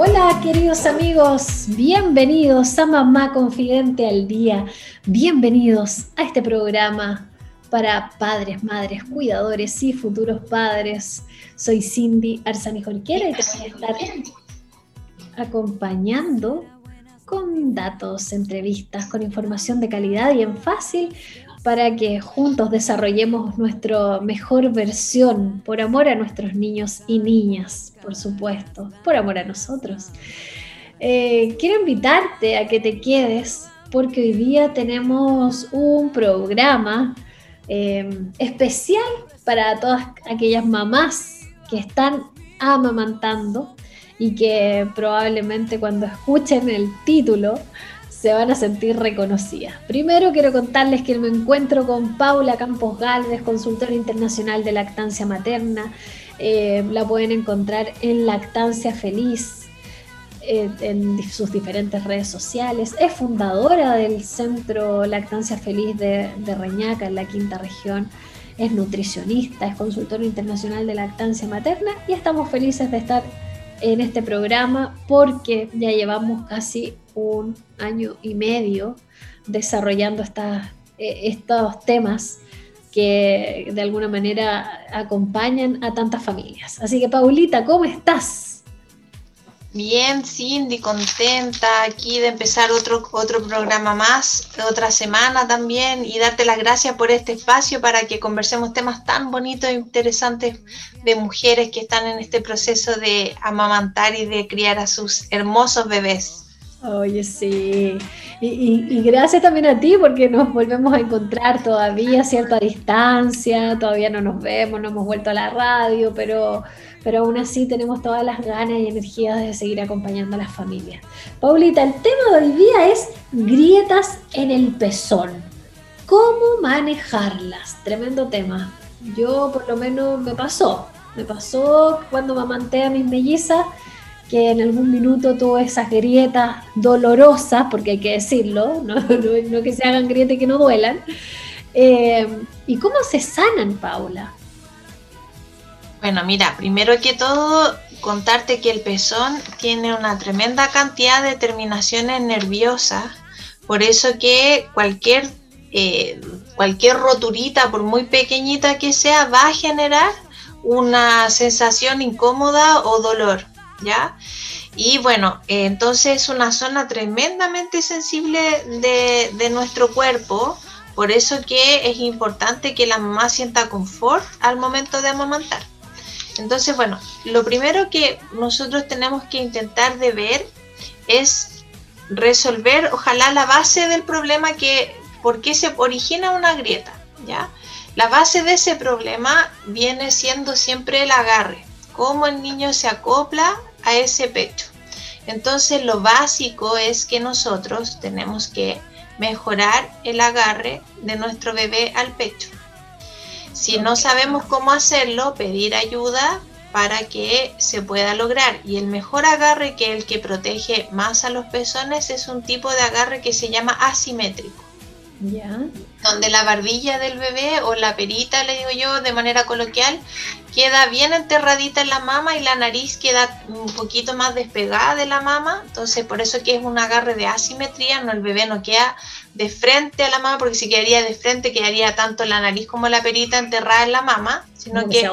Hola queridos amigos, bienvenidos a Mamá Confidente al Día, bienvenidos a este programa para padres, madres, cuidadores y futuros padres. Soy Cindy Arzani Jorquera y te voy a estar acompañando con datos, entrevistas, con información de calidad y en fácil para que juntos desarrollemos nuestra mejor versión por amor a nuestros niños y niñas, por supuesto, por amor a nosotros. Eh, quiero invitarte a que te quedes porque hoy día tenemos un programa eh, especial para todas aquellas mamás que están amamantando y que probablemente cuando escuchen el título se van a sentir reconocidas. Primero quiero contarles que me encuentro con Paula Campos Galvez, consultora internacional de lactancia materna. Eh, la pueden encontrar en Lactancia Feliz, eh, en sus diferentes redes sociales. Es fundadora del Centro Lactancia Feliz de, de Reñaca, en la quinta región. Es nutricionista, es consultora internacional de lactancia materna y estamos felices de estar en este programa porque ya llevamos casi un año y medio desarrollando eh, estos temas que de alguna manera acompañan a tantas familias. Así que Paulita, ¿cómo estás? Bien, Cindy, contenta aquí de empezar otro, otro programa más, otra semana también, y darte las gracias por este espacio para que conversemos temas tan bonitos e interesantes de mujeres que están en este proceso de amamantar y de criar a sus hermosos bebés. Oye, sí. Y, gracias también a ti porque nos volvemos a encontrar todavía a cierta distancia, todavía no nos vemos, no hemos vuelto a la radio, pero, pero aún así tenemos todas las ganas y energías de seguir acompañando a las familias. Paulita, el tema de hoy día es grietas en el pezón. ¿Cómo manejarlas? Tremendo tema. Yo por lo menos me pasó. Me pasó cuando me amanté a mis mellizas que en algún minuto tuvo esas grietas dolorosas, porque hay que decirlo, no, que se hagan grietas que no duelan. Eh, ¿Y cómo se sanan, Paula? Bueno, mira, primero que todo, contarte que el pezón tiene una tremenda cantidad de terminaciones nerviosas, por eso que cualquier, eh, cualquier roturita, por muy pequeñita que sea, va a generar una sensación incómoda o dolor. ¿Ya? Y bueno, entonces es una zona tremendamente sensible de, nuestro cuerpo, por eso que es importante que la mamá sienta confort al momento de amamantar. Entonces, bueno, lo primero que nosotros tenemos que intentar de ver es resolver, ojalá, la base del problema que, por qué se origina una grieta, ¿ya? La base de ese problema viene siendo siempre el agarre, cómo el niño se acopla a ese pecho. Entonces lo básico es que nosotros tenemos que mejorar el agarre de nuestro bebé al pecho. Si no sabemos cómo hacerlo, pedir ayuda para que se pueda lograr. Y el mejor agarre que el que protege más a los pezones es un tipo de agarre que se llama asimétrico. Donde la barbilla del bebé o la perita, le digo yo de manera coloquial, queda bien enterradita en la mama y la nariz queda un poquito más despegada de la mama. Entonces, por eso que es un agarre de asimetría, no el bebé no queda de frente a la mama, porque si quedaría de frente quedaría tanto la nariz como la perita enterrada en la mama, sino que...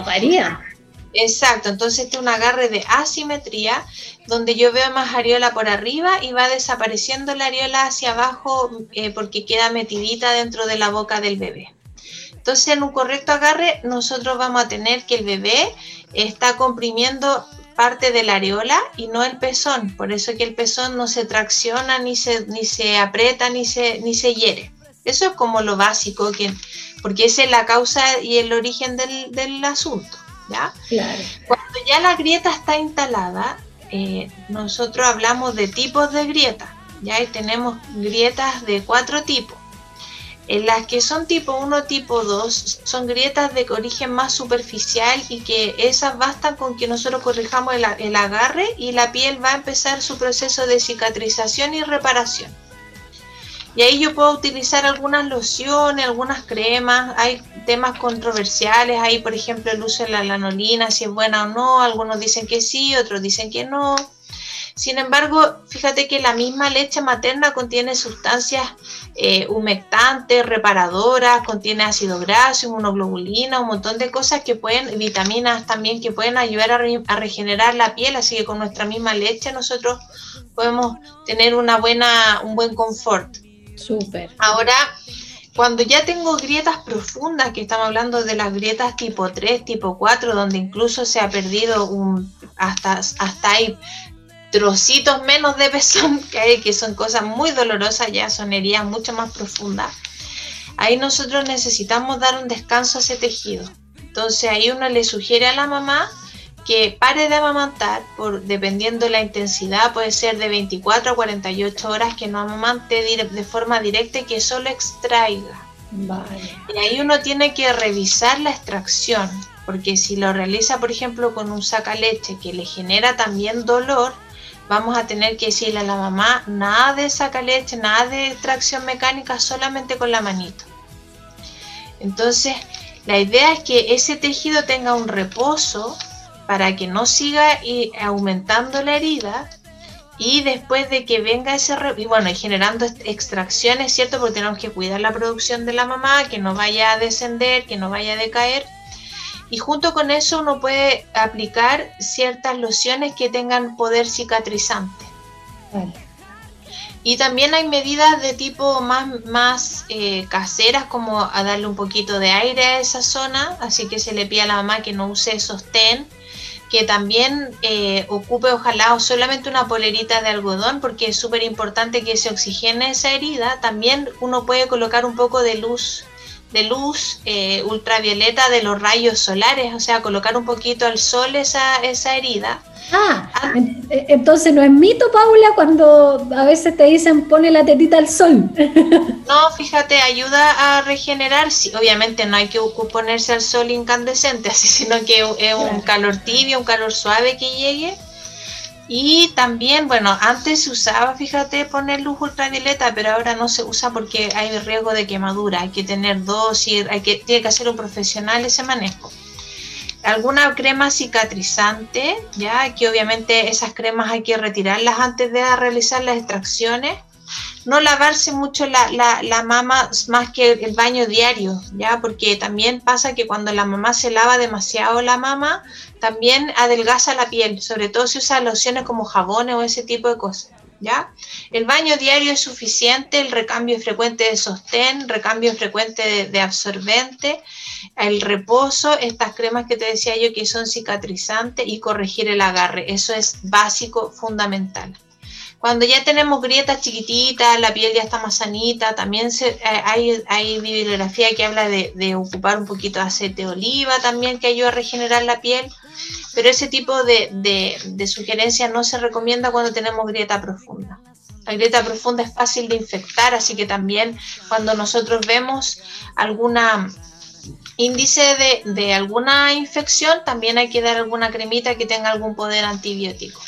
Exacto, entonces este es un agarre de asimetría donde yo veo más areola por arriba y va desapareciendo la areola hacia abajo eh, porque queda metidita dentro de la boca del bebé. Entonces en un correcto agarre nosotros vamos a tener que el bebé está comprimiendo parte de la areola y no el pezón, por eso que el pezón no se tracciona ni se, ni se aprieta ni se, ni se hiere. Eso es como lo básico, que, porque esa es la causa y el origen del, del asunto. ¿Ya? Cuando ya la grieta está instalada, eh, nosotros hablamos de tipos de grietas, ya y tenemos grietas de cuatro tipos. En las que son tipo 1, tipo 2, son grietas de origen más superficial y que esas bastan con que nosotros corrijamos el, el agarre y la piel va a empezar su proceso de cicatrización y reparación. Y ahí yo puedo utilizar algunas lociones, algunas cremas. Hay temas controversiales. Ahí, por ejemplo, el uso de la lanolina, si es buena o no. Algunos dicen que sí, otros dicen que no. Sin embargo, fíjate que la misma leche materna contiene sustancias eh, humectantes, reparadoras, contiene ácido graso, inmunoglobulina, un montón de cosas que pueden, vitaminas también que pueden ayudar a, a regenerar la piel. Así que con nuestra misma leche nosotros podemos tener una buena, un buen confort. Súper. Ahora, cuando ya tengo grietas profundas, que estamos hablando de las grietas tipo 3, tipo 4, donde incluso se ha perdido un, hasta, hasta hay trocitos menos de pezón, que, hay, que son cosas muy dolorosas, ya son heridas mucho más profundas. Ahí nosotros necesitamos dar un descanso a ese tejido. Entonces ahí uno le sugiere a la mamá que pare de amamantar, por, dependiendo de la intensidad, puede ser de 24 a 48 horas, que no amamante de forma directa y que solo extraiga. Y ahí uno tiene que revisar la extracción, porque si lo realiza, por ejemplo, con un sacaleche que le genera también dolor, vamos a tener que decirle a la mamá nada de sacaleche, nada de extracción mecánica, solamente con la manito. Entonces, la idea es que ese tejido tenga un reposo para que no siga aumentando la herida y después de que venga ese y bueno y generando extracciones cierto porque tenemos que cuidar la producción de la mamá que no vaya a descender que no vaya a decaer. Y junto con eso uno puede aplicar ciertas lociones que tengan poder cicatrizante. Y también hay medidas de tipo más, más eh, caseras como a darle un poquito de aire a esa zona así que se le pide a la mamá que no use sostén que también eh, ocupe ojalá solamente una polerita de algodón porque es súper importante que se oxigene esa herida. También uno puede colocar un poco de luz de luz eh, ultravioleta de los rayos solares, o sea, colocar un poquito al sol esa, esa herida Ah, ah, eh, entonces no es mito, Paula, cuando a veces te dicen pone la tetita al sol. No, fíjate, ayuda a regenerar. Sí, obviamente no hay que ponerse al sol incandescente, así, sino que es un calor tibio, un calor suave que llegue. Y también, bueno, antes se usaba, fíjate, poner luz ultravioleta, pero ahora no se usa porque hay riesgo de quemadura. Hay que tener dosis, hay que, tiene que hacer un profesional ese manejo alguna crema cicatrizante, ya que obviamente esas cremas hay que retirarlas antes de realizar las extracciones. No lavarse mucho la, la, mama más que el baño diario, ya, porque también pasa que cuando la mamá se lava demasiado la mama, también adelgaza la piel, sobre todo si usa lociones como jabones o ese tipo de cosas. ¿Ya? El baño diario es suficiente, el recambio frecuente de sostén, recambio frecuente de absorbente el reposo, estas cremas que te decía yo que son cicatrizantes y corregir el agarre. Eso es básico, fundamental. Cuando ya tenemos grietas chiquititas, la piel ya está más sanita, también eh, hay, bibliografía que habla de, ocupar un poquito de aceite de oliva también que ayuda a regenerar la piel, pero ese tipo de, sugerencias no se recomienda cuando tenemos grieta profunda. La grieta profunda es fácil de infectar, así que también cuando nosotros vemos alguna índice de, alguna infección, también hay que dar alguna cremita que tenga algún poder antibiótico.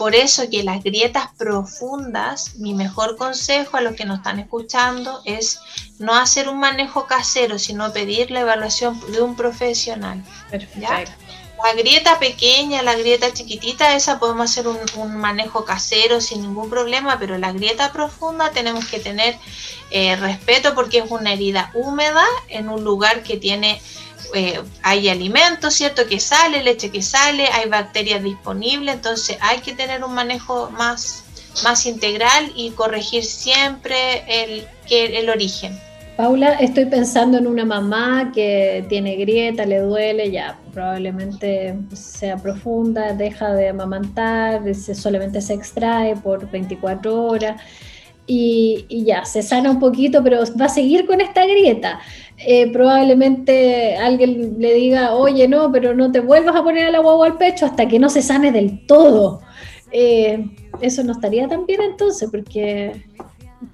Por eso que las grietas profundas, mi mejor consejo a los que nos están escuchando es no hacer un manejo casero, sino pedir la evaluación de un profesional. Perfecto. La grieta pequeña, la grieta chiquitita, esa podemos hacer un, manejo casero sin ningún problema, pero la grieta profunda tenemos que tener eh, respeto porque es una herida húmeda en un lugar que tiene, eh, hay alimentos, ¿cierto? Que sale, leche que sale, hay bacterias disponibles, entonces hay que tener un manejo más, más integral y corregir siempre el, el origen. Paula, estoy pensando en una mamá que tiene grieta, le duele, ya probablemente sea profunda, deja de amamantar, solamente se extrae por 24 horas y, ya, se sana un poquito, pero va a seguir con esta grieta. Eh, probablemente alguien le diga, oye, no, pero no te vuelvas a poner el agua al pecho hasta que no se sane del todo. eh, eso no estaría tan bien entonces, porque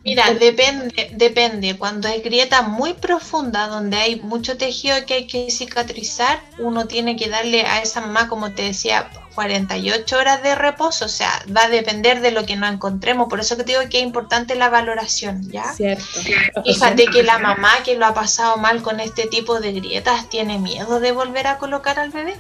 Mira, depende, depende. Cuando hay grieta muy profunda, donde hay mucho tejido que hay que cicatrizar, uno tiene que darle a esa mamá, como te decía, 48 horas de reposo. O sea, va a depender de lo que nos encontremos. Por eso que te digo que es importante la valoración, ¿ya? Cierto. Fíjate que la mamá que lo ha pasado mal con este tipo de grietas tiene miedo de volver a colocar al bebé.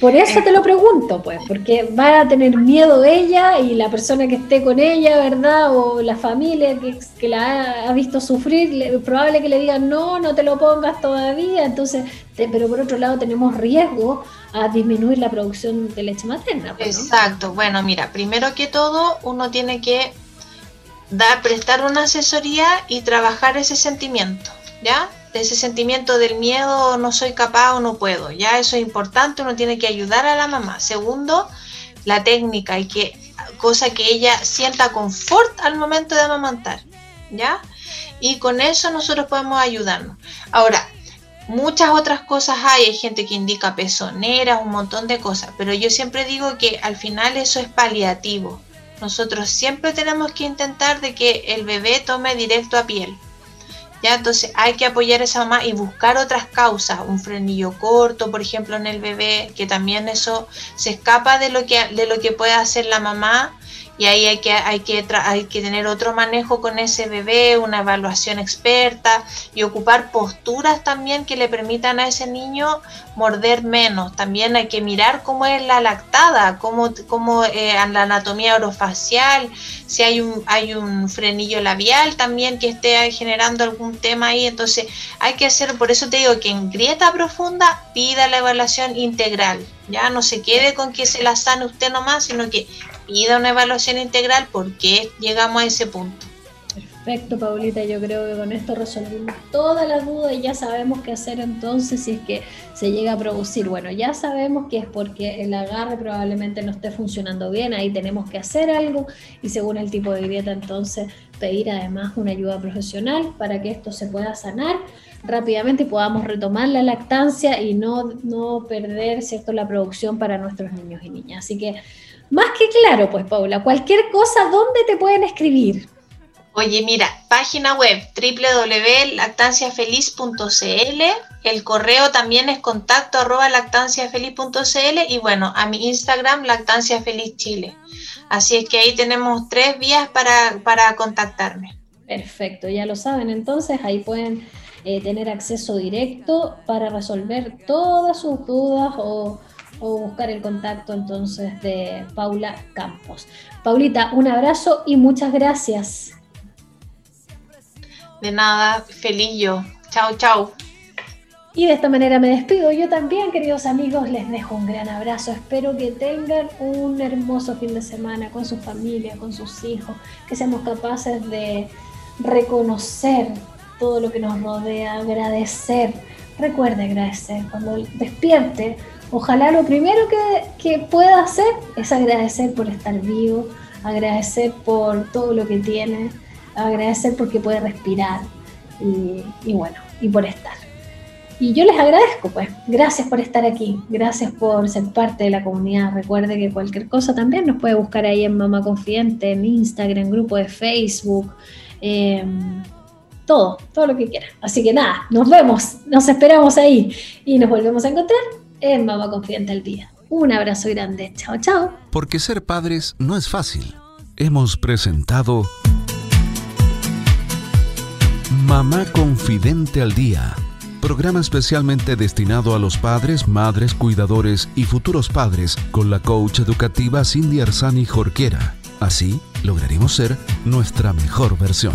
Por eso te lo pregunto, pues, porque va a tener miedo ella y la persona que esté con ella, ¿verdad? O la familia que, la ha, visto sufrir, es probable que le digan, no, no te lo pongas todavía. Entonces, pero por otro lado tenemos riesgo a disminuir la producción de leche materna. Pues, Exacto. Bueno, mira, primero que todo, uno tiene que dar, prestar una asesoría y trabajar ese sentimiento, ¿ya? Ese sentimiento del miedo, no soy capaz o no puedo. Ya eso es importante, uno tiene que ayudar a la mamá. Segundo, la técnica y que cosa que ella sienta confort al momento de amamantar, ¿ya? Y con eso nosotros podemos ayudarnos. Ahora, muchas otras cosas hay, hay gente que indica pezoneras, un montón de cosas, pero yo siempre digo que al final eso es paliativo. Nosotros siempre tenemos que intentar de que el bebé tome directo a piel. ¿Ya? Entonces hay que apoyar a esa mamá y buscar otras causas, un frenillo corto, por ejemplo, en el bebé, que también eso se escapa de lo que, de lo que puede hacer la mamá y ahí hay que, hay, que hay que tener otro manejo con ese bebé, una evaluación experta y ocupar posturas también que le permitan a ese niño morder menos. También hay que mirar cómo es la lactada, cómo, cómo eh, la anatomía orofacial, si hay un, hay un frenillo labial también que esté generando algún tema ahí. Entonces hay que hacer, por eso te digo que en grieta profunda pida la evaluación integral. Ya no se quede con que se la sane usted nomás, sino que pida una evaluación integral por qué llegamos a ese punto. Perfecto, Paulita. Yo creo que con esto resolvimos todas las dudas y ya sabemos qué hacer entonces si es que se llega a producir. Bueno, ya sabemos que es porque el agarre probablemente no esté funcionando bien. Ahí tenemos que hacer algo y según el tipo de grieta entonces pedir además una ayuda profesional para que esto se pueda sanar rápidamente y podamos retomar la lactancia y no, no perder ¿cierto? la producción para nuestros niños y niñas. Así que más que claro, pues Paula, cualquier cosa, ¿dónde te pueden escribir? Oye, mira, página web www.lactanciafeliz.cl, el correo también es contacto arroba lactanciafeliz.cl y bueno, a mi Instagram Lactancia Feliz Chile. Así es que ahí tenemos tres vías para, para contactarme. Perfecto, ya lo saben, entonces ahí pueden eh, tener acceso directo para resolver todas sus dudas o o buscar el contacto entonces de Paula Campos. Paulita, un abrazo y muchas gracias. De nada, feliz yo. Chao, chao. Y de esta manera me despido. Yo también, queridos amigos, les dejo un gran abrazo. Espero que tengan un hermoso fin de semana con su familia, con sus hijos, que seamos capaces de reconocer todo lo que nos rodea, agradecer. Recuerde agradecer. Cuando despierte, Ojalá lo primero que, pueda hacer es agradecer por estar vivo, agradecer por todo lo que tiene, agradecer porque puede respirar y, bueno, y por estar. Y yo les agradezco, pues, gracias por estar aquí, gracias por ser parte de la comunidad. Recuerde que cualquier cosa también nos puede buscar ahí en Mamá Confidente, en Instagram, en grupo de Facebook, em, todo, todo lo que quiera. Así que nada, nos vemos, nos esperamos ahí y nos volvemos a encontrar en Mamá Confidente al Día. Un abrazo grande. Chao, chao. Porque ser padres no es fácil. Hemos presentado Mamá Confidente al Día. Programa especialmente destinado a los padres, madres, cuidadores y futuros padres con la coach educativa Cindy Arzani Jorquera. Así lograremos ser nuestra mejor versión.